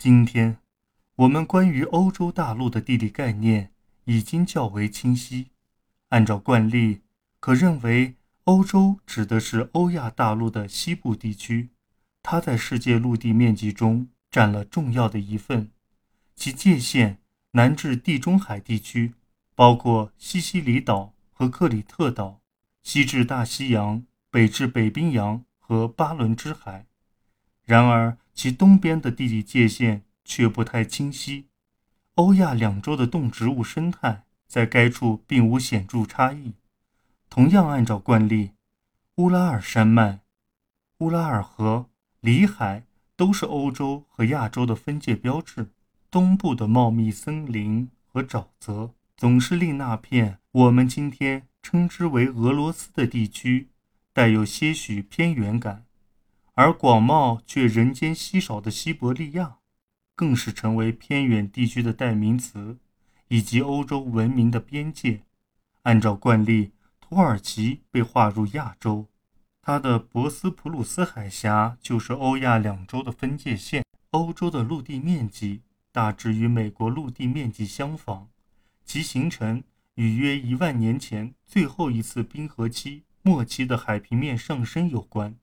今天，我们关于欧洲大陆的地理概念已经较为清晰。按照惯例，可认为欧洲指的是欧亚大陆的西部地区，它在世界陆地面积中占了重要的一份。其界限南至地中海地区，包括西西里岛和克里特岛；西至大西洋，北至北冰洋和巴伦支海。然而，其东边的地理界限却不太清晰。欧亚两洲的动植物生态在该处并无显著差异。同样，按照惯例，乌拉尔山脉、乌拉尔河、里海都是欧洲和亚洲的分界标志。东部的茂密森林和沼泽总是令那片我们今天称之为俄罗斯的地区带有些许偏远感，而广袤却人间稀少的西伯利亚，更是成为偏远地区的代名词，以及欧洲文明的边界。按照惯例，土耳其被划入亚洲，它的博斯普鲁斯海峡就是欧亚两洲的分界线。欧洲的陆地面积。大致与美国陆地面积相仿，其形成与约一万年前最后一次冰河期末期的海平面上升有关。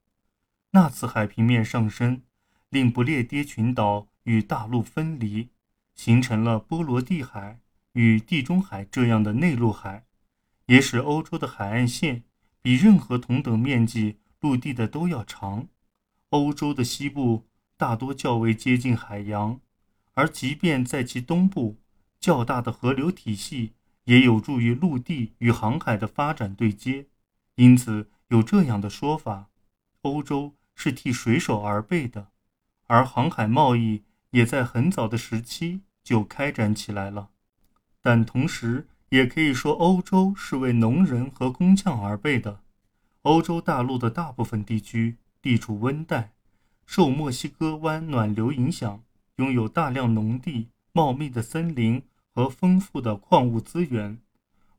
那次海平面上升令不列颠群岛与大陆分离，形成了波罗的海与地中海这样的内陆海，也使欧洲的海岸线比任何同等面积陆地的都要长。欧洲的西部大多较为接近海洋。而即便在其东部，较大的河流体系也有助于陆地与航海的发展对接，因此有这样的说法：欧洲是替水手而备的，而航海贸易也在很早的时期就开展起来了。但同时也可以说，欧洲是为农人和工匠而备的。欧洲大陆的大部分地区地处温带，受墨西哥湾暖流影响。拥有大量农地、茂密的森林和丰富的矿物资源，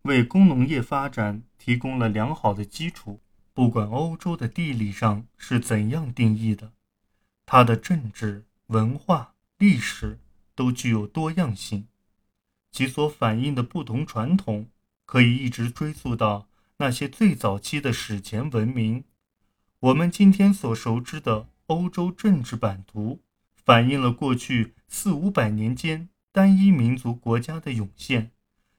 为工农业发展提供了良好的基础。不管欧洲的地理上是怎样定义的，它的政治、文化、历史都具有多样性，其所反映的不同传统可以一直追溯到那些最早期的史前文明。我们今天所熟知的欧洲政治版图。反映了过去四五百年间单一民族国家的涌现。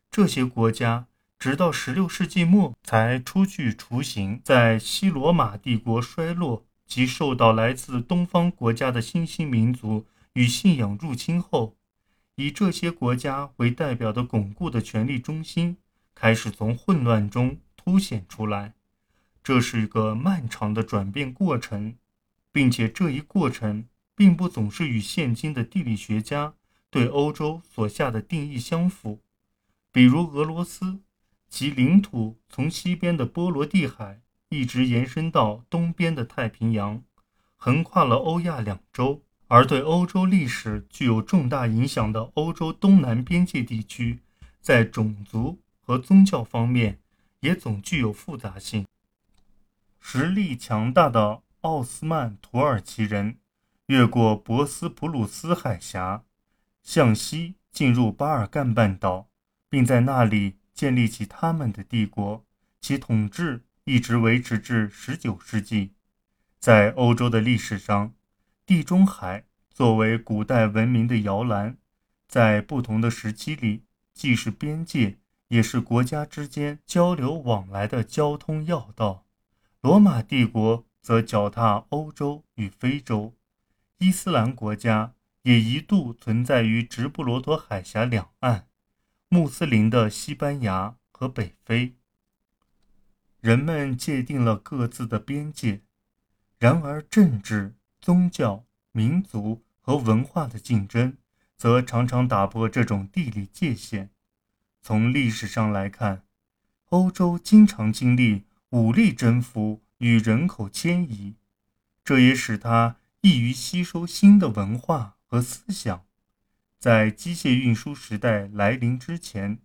这些国家直到16世纪末才初具雏形。在西罗马帝国衰落及受到来自东方国家的新兴民族与信仰入侵后，以这些国家为代表的巩固的权力中心开始从混乱中凸显出来。这是一个漫长的转变过程，并且这一过程。并不总是与现今的地理学家对欧洲所下的定义相符。比如俄罗斯，其领土从西边的波罗的海一直延伸到东边的太平洋，横跨了欧亚两洲；而对欧洲历史具有重大影响的欧洲东南边界地区，在种族和宗教方面也总具有复杂性。实力强大的奥斯曼土耳其人。越过博斯普鲁斯海峡，向西进入巴尔干半岛，并在那里建立起他们的帝国。其统治一直维持至19世纪。在欧洲的历史上，地中海作为古代文明的摇篮，在不同的时期里，既是边界，也是国家之间交流往来的交通要道。罗马帝国则脚踏欧洲与非洲。伊斯兰国家也一度存在于直布罗陀海峡两岸，穆斯林的西班牙和北非。人们界定了各自的边界，然而政治、宗教、民族和文化的竞争则常常打破这种地理界限。从历史上来看，欧洲经常经历武力征服与人口迁移，这也使它。易于吸收新的文化和思想。在机械运输时代来临之前，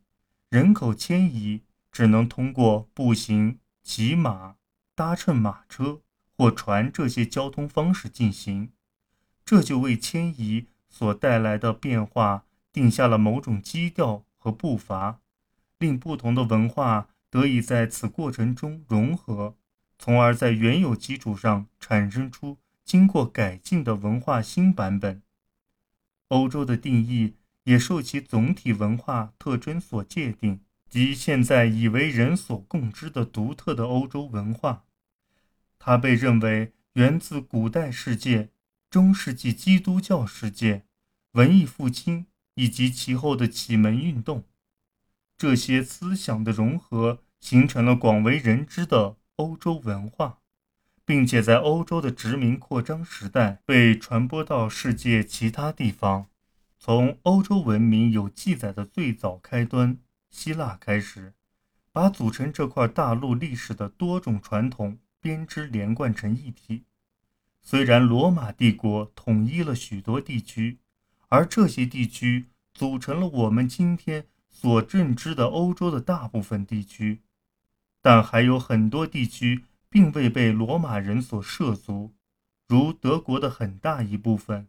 人口迁移只能通过步行、骑马、搭乘马车或船这些交通方式进行，这就为迁移所带来的变化，定下了某种基调和步伐，令不同的文化得以在此过程中融合，从而在原有基础上产生出经过改进的文化新版本。欧洲的定义也受其总体文化特征所界定，即现在已为人所共知的独特的欧洲文化。它被认为源自古代世界、中世纪基督教世界、文艺复兴以及其后的启蒙运动。这些思想的融合，形成了广为人知的欧洲文化。并且在欧洲的殖民扩张时代被传播到世界其他地方。从欧洲文明有记载的最早开端——希腊开始，把组成这块大陆历史的多种传统编织连贯成一体。虽然罗马帝国统一了许多地区，而这些地区组成了我们今天所认知的欧洲的大部分地区，但还有很多地区。并未被罗马人所涉足，如德国的很大一部分、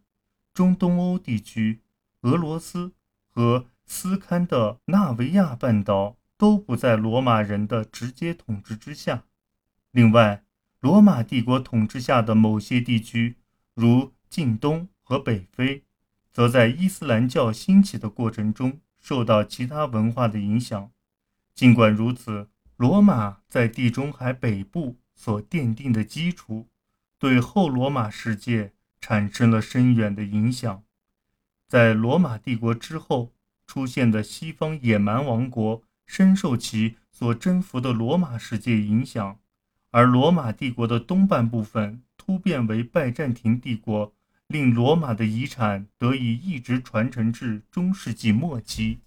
中东欧地区、俄罗斯和斯堪的纳维亚半岛都不在罗马人的直接统治之下。另外，罗马帝国统治下的某些地区，如近东和北非，则在伊斯兰教兴起的过程中受到其他文化的影响。尽管如此，罗马在地中海北部。所奠定的基础，对后罗马世界产生了深远的影响。在罗马帝国之后出现的西方野蛮王国，深受其所征服的罗马世界影响，而罗马帝国的东半部分突变为拜占庭帝国，令罗马的遗产得以一直传承至中世纪末期。